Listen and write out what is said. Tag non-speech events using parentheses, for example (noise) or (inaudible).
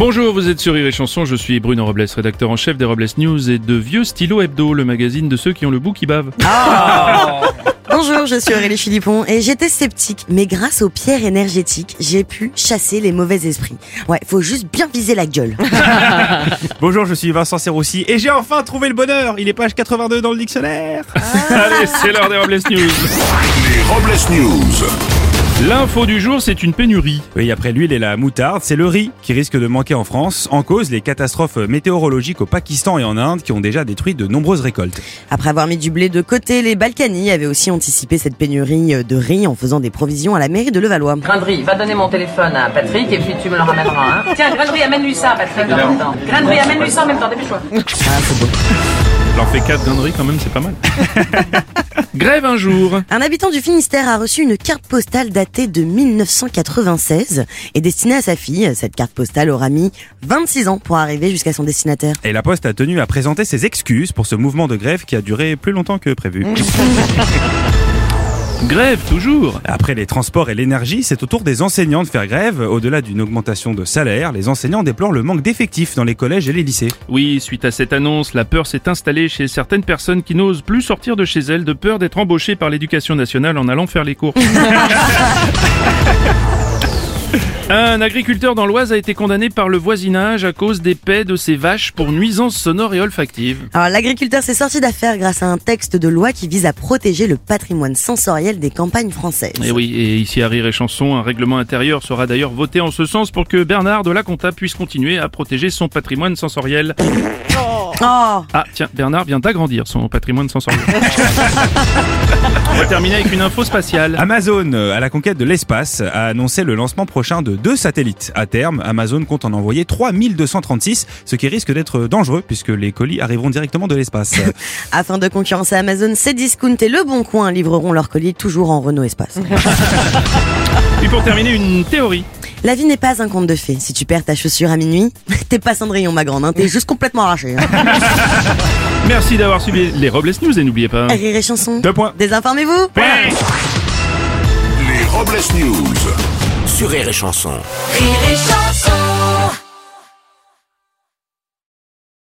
Bonjour, vous êtes sur Rire et Chanson, je suis Bruno Robles, rédacteur en chef des Robles News et de Vieux Stylo Hebdo, le magazine de ceux qui ont le bout qui bave. (laughs) Bonjour, je suis Aurélie Philippon et j'étais sceptique, mais grâce aux pierres énergétiques, j'ai pu chasser les mauvais esprits. Ouais, faut juste bien viser la gueule. (laughs) Bonjour, je suis Vincent Serroussi et j'ai enfin trouvé le bonheur. Il est page 82 dans le dictionnaire. Allez, c'est l'heure des Robles News. Les Robles News. L'info du jour, c'est une pénurie. Oui, après l'huile et la moutarde, c'est le riz qui risque de manquer en France. En cause, les catastrophes météorologiques au Pakistan et en Inde qui ont déjà détruit de nombreuses récoltes. Après avoir mis du blé de côté, les Balkany avaient aussi anticipé cette pénurie de riz en faisant des provisions à la mairie de Levallois. Grindery, va donner mon téléphone à Patrick et puis tu me le ramèneras. Hein. Tiens, Grindery, amène-lui ça, Patrick, en même temps. Grindery, amène-lui ça en même temps, dépêche-toi. J'en fais 4 dinneries quand même, c'est pas mal. (laughs) Grève un jour. Un habitant du Finistère a reçu une carte postale datée de 1996 et destinée à sa fille. Cette carte postale aura mis 26 ans pour arriver jusqu'à son destinataire. Et la Poste a tenu à présenter ses excuses pour ce mouvement de grève qui a duré plus longtemps que prévu. (laughs) Grève toujours. Après les transports et l'énergie, c'est au tour des enseignants de faire grève. Au-delà d'une augmentation de salaire, les enseignants déplorent le manque d'effectifs dans les collèges et les lycées. Oui, suite à cette annonce, la peur s'est installée chez certaines personnes qui n'osent plus sortir de chez elles de peur d'être embauchées par l'éducation nationale en allant faire les courses. (laughs) Un agriculteur dans l'Oise a été condamné par le voisinage à cause des paix de ses vaches pour nuisances sonores et olfactives. Alors l'agriculteur s'est sorti d'affaire grâce à un texte de loi qui vise à protéger le patrimoine sensoriel des campagnes françaises. Et oui, et ici à Rire et Chanson, un règlement intérieur sera d'ailleurs voté en ce sens pour que Bernard de la Compta puisse continuer à protéger son patrimoine sensoriel. Oh Ah tiens, Bernard vient d'agrandir son patrimoine sensoriel. (laughs) On va terminer avec une info spatiale. Amazon, euh, à la conquête de l'espace, a annoncé le lancement prochain de deux satellites. À terme, Amazon compte en envoyer 3236, ce qui risque d'être dangereux puisque les colis arriveront directement de l'espace. (laughs) Afin de concurrencer Amazon, Cdiscount et Le Bon Coin livreront leurs colis toujours en Renault Espace. Puis pour terminer, une théorie. La vie n'est pas un conte de fées. Si tu perds ta chaussure à minuit, (laughs) t'es pas Cendrillon ma grande, hein, t'es juste complètement arraché. Hein. (laughs) Merci d'avoir suivi les Robles News et n'oubliez pas... Rire et chanson. Deux points. Désinformez-vous Ouais. Les Robles News. Sur Rire et Chanson. Rire et chanson